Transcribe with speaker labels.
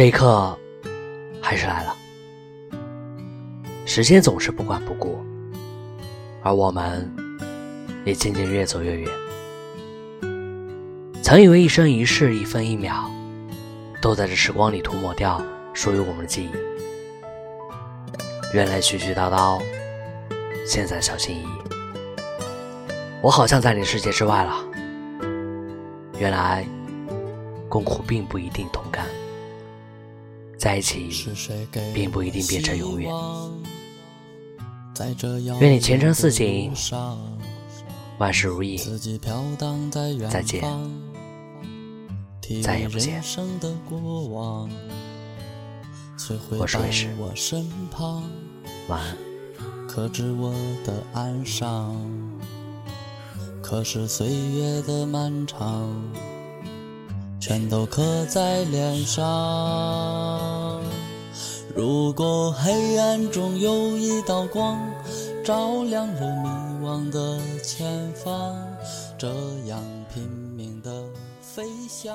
Speaker 1: 这一刻，还是来了。时间总是不管不顾，而我们也渐渐越走越远。曾以为一生一世、一分一秒，都在这时光里涂抹掉属于我们的记忆。原来絮絮叨叨，现在小心翼翼。我好像在你世界之外了。原来，共苦并不一定同甘，在一起并不一定变成永远。愿你前程似锦，万事如意。再见，再也不见。我是卫士，晚安。可是岁月的漫长，全都刻在脸上。如果黑暗中有一道光，照亮了迷惘的前方，这样拼命的飞翔。